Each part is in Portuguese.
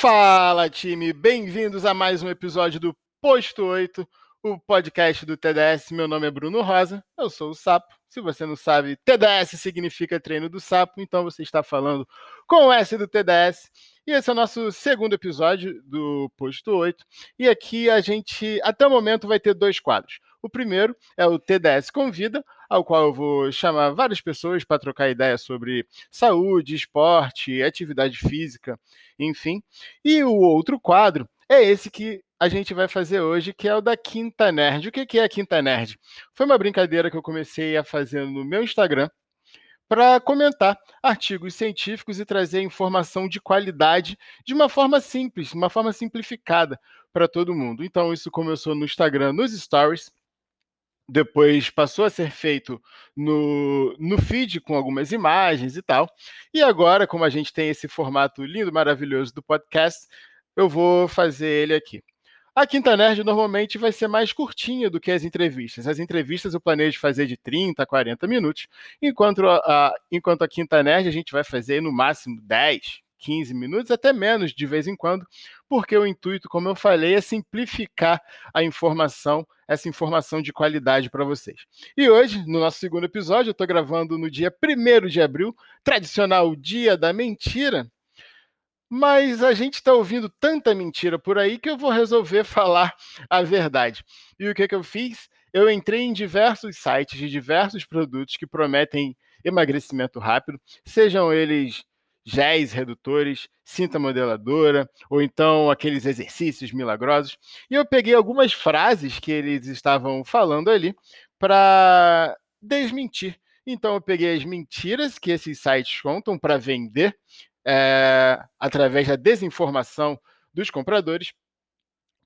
Fala, time! Bem-vindos a mais um episódio do Posto 8, o podcast do TDS. Meu nome é Bruno Rosa, eu sou o Sapo. Se você não sabe, TDS significa treino do sapo, então você está falando com o S do TDS. E esse é o nosso segundo episódio do Posto 8. E aqui a gente, até o momento, vai ter dois quadros. O primeiro é o TDS Convida, ao qual eu vou chamar várias pessoas para trocar ideia sobre saúde, esporte, atividade física, enfim. E o outro quadro é esse que a gente vai fazer hoje, que é o da Quinta Nerd. O que é a Quinta Nerd? Foi uma brincadeira que eu comecei a fazer no meu Instagram para comentar artigos científicos e trazer informação de qualidade de uma forma simples, uma forma simplificada para todo mundo. Então, isso começou no Instagram, nos stories depois passou a ser feito no, no feed com algumas imagens e tal. E agora, como a gente tem esse formato lindo, maravilhoso do podcast, eu vou fazer ele aqui. A Quinta Nerd normalmente vai ser mais curtinha do que as entrevistas. As entrevistas eu planejo fazer de 30 a 40 minutos, enquanto a, enquanto a Quinta Nerd a gente vai fazer no máximo 10, 15 minutos, até menos de vez em quando, porque o intuito, como eu falei, é simplificar a informação, essa informação de qualidade para vocês. E hoje, no nosso segundo episódio, eu estou gravando no dia 1 de abril, tradicional dia da mentira. Mas a gente está ouvindo tanta mentira por aí que eu vou resolver falar a verdade. E o que, que eu fiz? Eu entrei em diversos sites de diversos produtos que prometem emagrecimento rápido, sejam eles géis redutores, cinta modeladora, ou então aqueles exercícios milagrosos. E eu peguei algumas frases que eles estavam falando ali para desmentir. Então eu peguei as mentiras que esses sites contam para vender é, através da desinformação dos compradores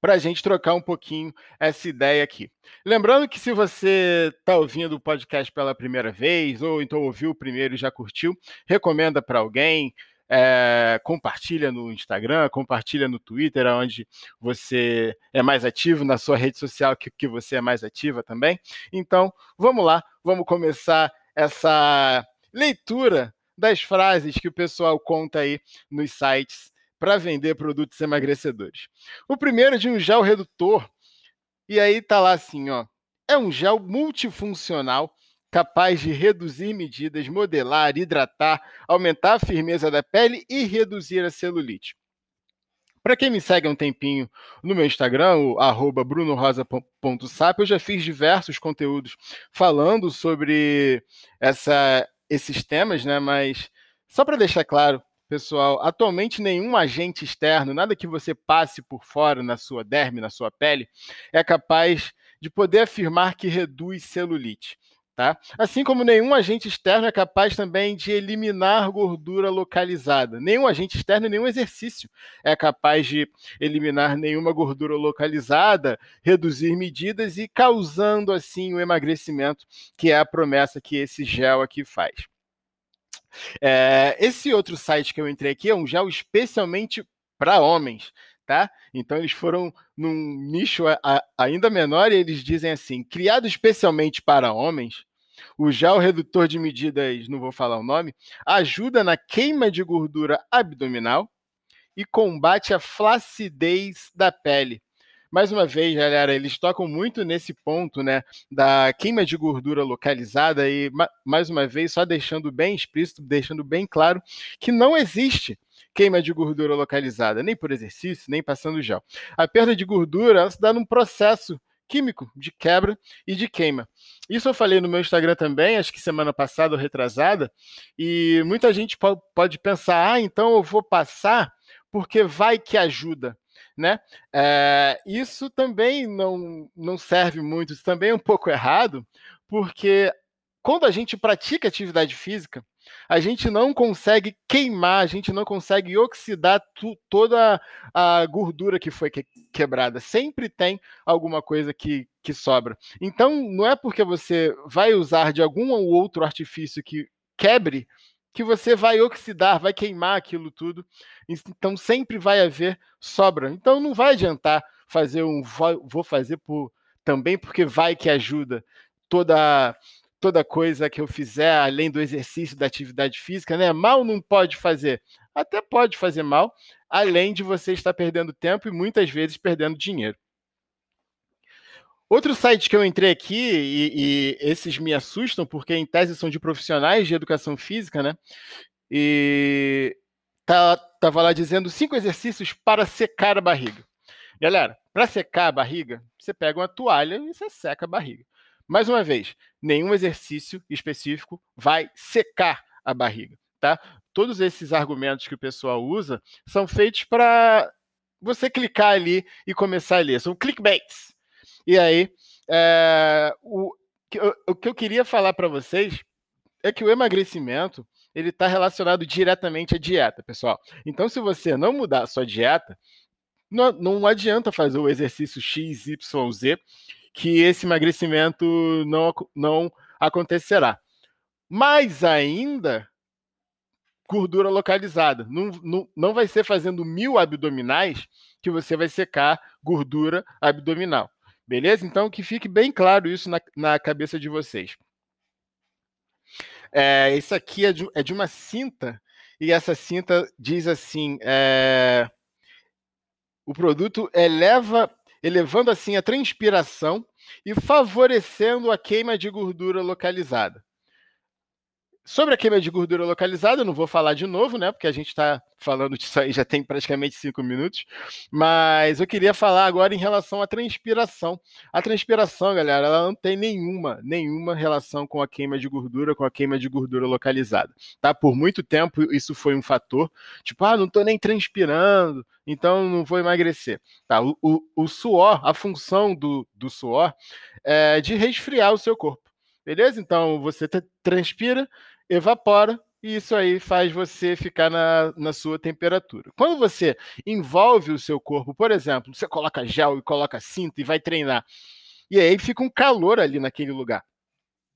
para a gente trocar um pouquinho essa ideia aqui. Lembrando que se você está ouvindo o podcast pela primeira vez, ou então ouviu o primeiro e já curtiu, recomenda para alguém, é, compartilha no Instagram, compartilha no Twitter, onde você é mais ativo, na sua rede social que, que você é mais ativa também. Então, vamos lá, vamos começar essa leitura das frases que o pessoal conta aí nos sites para vender produtos emagrecedores. O primeiro é de um gel redutor, e aí tá lá assim, ó. É um gel multifuncional capaz de reduzir medidas, modelar, hidratar, aumentar a firmeza da pele e reduzir a celulite. Para quem me segue há um tempinho no meu Instagram, o brunorosa.sap, eu já fiz diversos conteúdos falando sobre essa, esses temas, né? Mas só para deixar claro, pessoal, atualmente nenhum agente externo, nada que você passe por fora na sua derme, na sua pele, é capaz de poder afirmar que reduz celulite. Tá? Assim como nenhum agente externo é capaz também de eliminar gordura localizada. Nenhum agente externo, nenhum exercício é capaz de eliminar nenhuma gordura localizada, reduzir medidas e causando assim o emagrecimento, que é a promessa que esse gel aqui faz. É, esse outro site que eu entrei aqui é um gel especialmente para homens, tá? Então eles foram num nicho a, a, ainda menor e eles dizem assim: criado especialmente para homens, o gel redutor de medidas, não vou falar o nome, ajuda na queima de gordura abdominal e combate a flacidez da pele. Mais uma vez, galera, eles tocam muito nesse ponto, né, da queima de gordura localizada e mais uma vez só deixando bem explícito, deixando bem claro que não existe queima de gordura localizada, nem por exercício, nem passando gel. A perda de gordura se dá num processo químico de quebra e de queima. Isso eu falei no meu Instagram também, acho que semana passada ou retrasada, e muita gente pode pensar: ah, então eu vou passar porque vai que ajuda né? É, isso também não, não serve muito, isso também é um pouco errado, porque quando a gente pratica atividade física, a gente não consegue queimar, a gente não consegue oxidar tu, toda a gordura que foi que, quebrada. Sempre tem alguma coisa que, que sobra. Então, não é porque você vai usar de algum ou outro artifício que quebre que você vai oxidar, vai queimar aquilo tudo. Então sempre vai haver sobra. Então não vai adiantar fazer um vou fazer por também porque vai que ajuda toda toda coisa que eu fizer além do exercício da atividade física, né? Mal não pode fazer. até pode fazer mal, além de você estar perdendo tempo e muitas vezes perdendo dinheiro. Outro site que eu entrei aqui, e, e, esses me assustam, porque em tese são de profissionais de educação física, né? E tá, tava lá dizendo cinco exercícios para secar a barriga. Galera, para secar a barriga, você pega uma toalha e você seca a barriga. Mais uma vez, nenhum exercício específico vai secar a barriga, tá? Todos esses argumentos que o pessoal usa são feitos para você clicar ali e começar a ler. São clickbaits. E aí, é, o, o que eu queria falar para vocês é que o emagrecimento ele está relacionado diretamente à dieta, pessoal. Então, se você não mudar a sua dieta, não, não adianta fazer o exercício X, Y, Z, que esse emagrecimento não, não acontecerá. Mais ainda, gordura localizada. Não, não, não vai ser fazendo mil abdominais que você vai secar gordura abdominal. Beleza? Então, que fique bem claro isso na, na cabeça de vocês. É, isso aqui é de, é de, uma cinta, e essa cinta diz assim: é, o produto eleva, elevando assim a transpiração e favorecendo a queima de gordura localizada. Sobre a queima de gordura localizada, eu não vou falar de novo, né? Porque a gente está falando disso aí já tem praticamente cinco minutos. Mas eu queria falar agora em relação à transpiração. A transpiração, galera, ela não tem nenhuma, nenhuma relação com a queima de gordura, com a queima de gordura localizada. Tá? Por muito tempo isso foi um fator. Tipo, ah, não estou nem transpirando, então não vou emagrecer. Tá? O, o, o suor, a função do, do suor é de resfriar o seu corpo. Beleza? Então você transpira evapora e isso aí faz você ficar na, na sua temperatura. Quando você envolve o seu corpo, por exemplo, você coloca gel e coloca cinto e vai treinar, e aí fica um calor ali naquele lugar.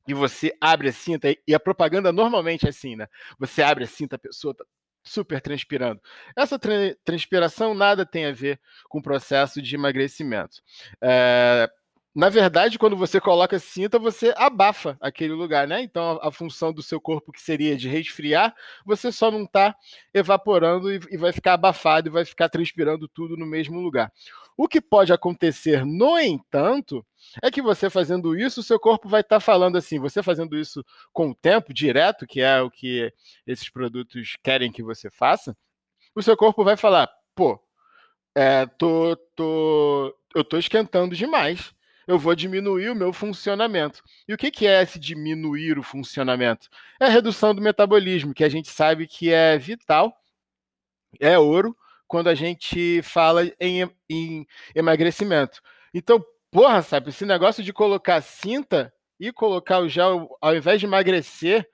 E você abre a cinta, e a propaganda normalmente é assim, né? Você abre a cinta, a pessoa tá super transpirando. Essa tra transpiração nada tem a ver com o processo de emagrecimento. É, na verdade, quando você coloca cinta, você abafa aquele lugar, né? Então, a, a função do seu corpo, que seria de resfriar, você só não está evaporando e, e, vai ficar abafado e vai ficar transpirando tudo no mesmo lugar. O que pode acontecer, no entanto, é que você fazendo isso, o seu corpo vai estar tá falando assim, você fazendo isso com o tempo, direto, que é o que esses produtos querem que você faça, o seu corpo vai falar, pô, é, tô, tô, eu tô esquentando demais eu vou diminuir o meu funcionamento. E o que, que é esse diminuir o funcionamento? É a redução do metabolismo, que a gente sabe que é vital, é ouro, quando a gente fala em, em emagrecimento. Então, porra, sabe, esse negócio de colocar cinta e colocar o gel, ao invés de emagrecer,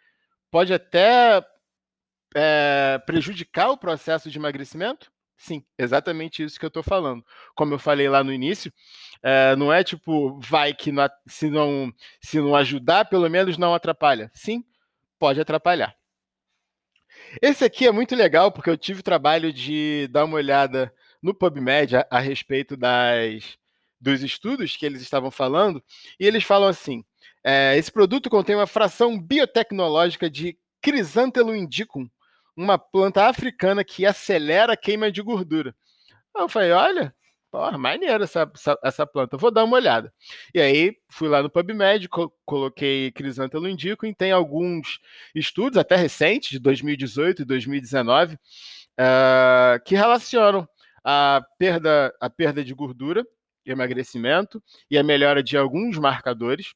pode até é, prejudicar o processo de emagrecimento? Sim, exatamente isso que eu estou falando. Como eu falei lá no início, é, não é tipo, vai que não, se, não, se não ajudar, pelo menos não atrapalha. Sim, pode atrapalhar. Esse aqui é muito legal, porque eu tive o trabalho de dar uma olhada no PubMed a, a respeito das, dos estudos que eles estavam falando, e eles falam assim: é, esse produto contém uma fração biotecnológica de Chrysanthemum indicum, uma planta africana que acelera a queima de gordura. eu falei, olha, porra, maneiro essa, essa, essa, planta, vou dar uma olhada. E aí fui lá no PubMed, co coloquei crisântalo indico e tem alguns estudos, até recentes, de 2018 e 2019, uh, que relacionam a perda, a perda de gordura, emagrecimento e a melhora de alguns marcadores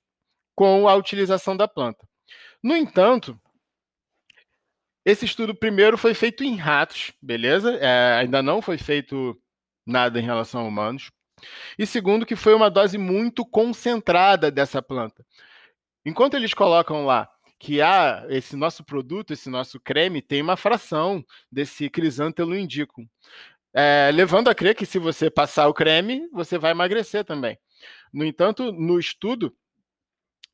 com a utilização da planta. No entanto, esse estudo primeiro foi feito em ratos, beleza? É, ainda não foi feito nada em relação a humanos. E segundo, que foi uma dose muito concentrada dessa planta. Enquanto eles colocam lá que ah, esse nosso produto, esse nosso creme, tem uma fração desse crisântelo indicum. É, levando a crer que se você passar o creme, você vai emagrecer também. No entanto, no estudo,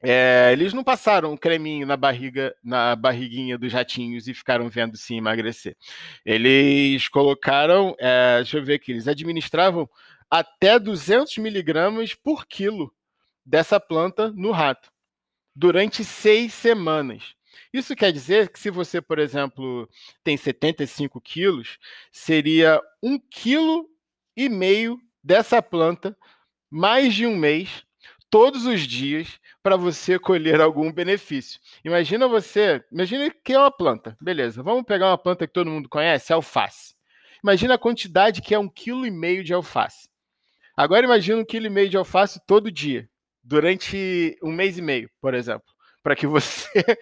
é, eles não passaram um creminho na barriga, na barriguinha dos ratinhos e ficaram vendo se emagrecer. Eles colocaram, é, deixa eu ver aqui, eles administravam até 200 miligramas por quilo dessa planta no rato durante seis semanas. Isso quer dizer que se você, por exemplo, tem 75 quilos, seria um quilo e meio dessa planta mais de um mês, todos os dias, para você colher algum benefício. Imagina você, imagina que é uma planta, beleza? Vamos pegar uma planta que todo mundo conhece, alface. Imagina a quantidade que é um quilo e meio de alface. Agora imagina um quilo e meio de alface todo dia, durante um mês e meio, por exemplo, para que você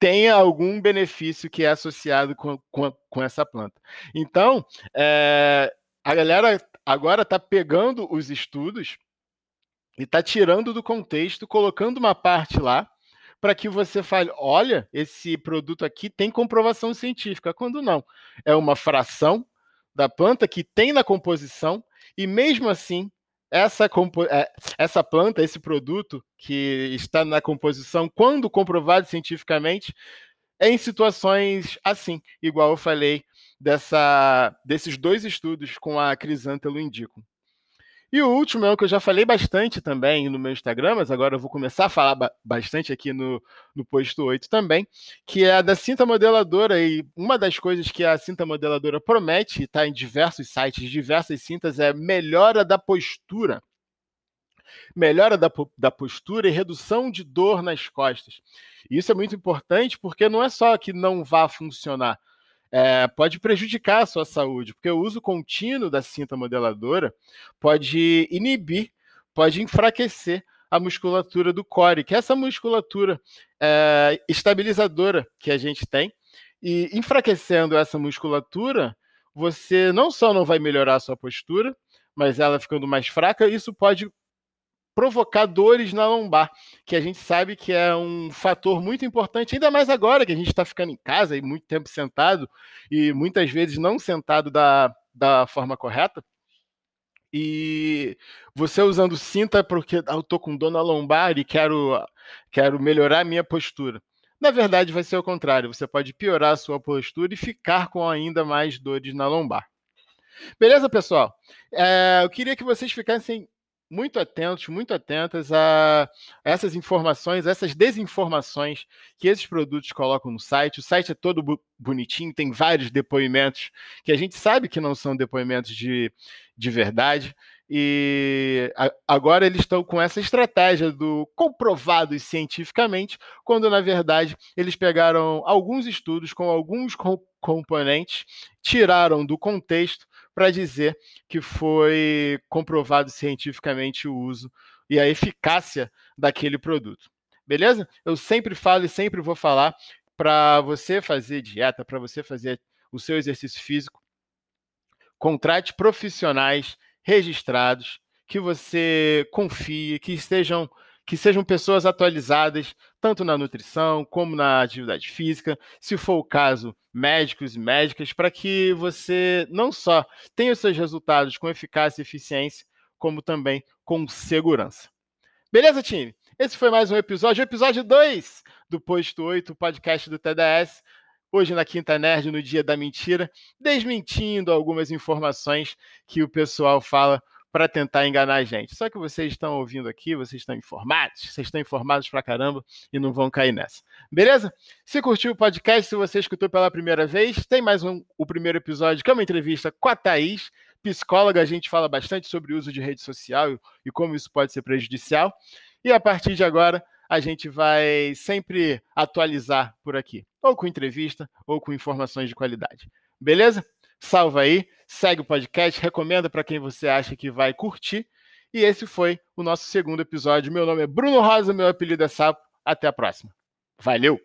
tenha algum benefício que é associado com, com, com essa planta. Então, é, a galera agora está pegando os estudos e está tirando do contexto, colocando uma parte lá para que você fale: olha, esse produto aqui tem comprovação científica, quando não. É uma fração da planta que tem na composição, e mesmo assim, essa, é, essa planta, esse produto que está na composição, quando comprovado cientificamente, é em situações assim, igual eu falei dessa, desses dois estudos com a crisântelo indicam. E o último é o que eu já falei bastante também no meu Instagram, mas agora eu vou começar a falar ba bastante aqui no, no posto 8 também, que é a da cinta modeladora. E uma das coisas que a cinta modeladora promete, está em diversos sites, diversas cintas, é melhora da postura. Melhora da, da postura e redução de dor nas costas. Isso é muito importante porque não é só que não vá funcionar, é, pode prejudicar a sua saúde, porque o uso contínuo da cinta modeladora pode inibir, pode enfraquecer a musculatura do core, que é essa musculatura é, estabilizadora que a gente tem. E enfraquecendo essa musculatura, você não só não vai melhorar a sua postura, mas ela ficando mais fraca, isso pode provocar dores na lombar, que a gente sabe que é um fator muito importante, ainda mais agora que a gente está ficando em casa e muito tempo sentado, e muitas vezes não sentado da, da forma correta. E você usando cinta porque ah, eu tô com dor na lombar e quero, quero melhorar a minha postura. Na verdade, vai ser o contrário. Você pode piorar a sua postura e ficar com ainda mais dores na lombar. Beleza, pessoal? É, eu queria que vocês ficassem muito atentos, muito atentas a essas informações, essas desinformações que esses produtos colocam no site. O site é todo bonitinho, tem vários depoimentos que a gente sabe que não são depoimentos de, de verdade. E agora eles estão com essa estratégia do comprovado cientificamente, quando na verdade eles pegaram alguns estudos com alguns componentes, tiraram do contexto para dizer que foi comprovado cientificamente o uso e a eficácia daquele produto. Beleza? Eu sempre falo e sempre vou falar para você fazer dieta, para você fazer o seu exercício físico, contrate profissionais registrados, que você confie, que estejam que sejam pessoas atualizadas, tanto na nutrição como na atividade física, se for o caso, médicos e médicas, para que você não só tenha os seus resultados com eficácia e eficiência, como também com segurança. Beleza, time? Esse foi mais um episódio, episódio 2 do Posto 8, podcast do TDS. Hoje na Quinta Nerd, no dia da mentira, desmentindo algumas informações que o pessoal fala para tentar enganar a gente. Só que vocês estão ouvindo aqui, vocês estão informados, vocês estão informados pra caramba e não vão cair nessa. Beleza? Se curtiu o podcast, se você escutou pela primeira vez, tem mais um, o primeiro episódio, que é uma entrevista com a Thaís, psicóloga. A gente fala bastante sobre o uso de rede social e como isso pode ser prejudicial. E a partir de agora, a gente vai sempre atualizar por aqui, ou com entrevista, ou com informações de qualidade. Beleza? Salva aí, segue o podcast, recomenda para quem você acha que vai curtir. E esse foi o nosso segundo episódio. Meu nome é Bruno Rosa, meu apelido é Sapo. Até a próxima. Valeu!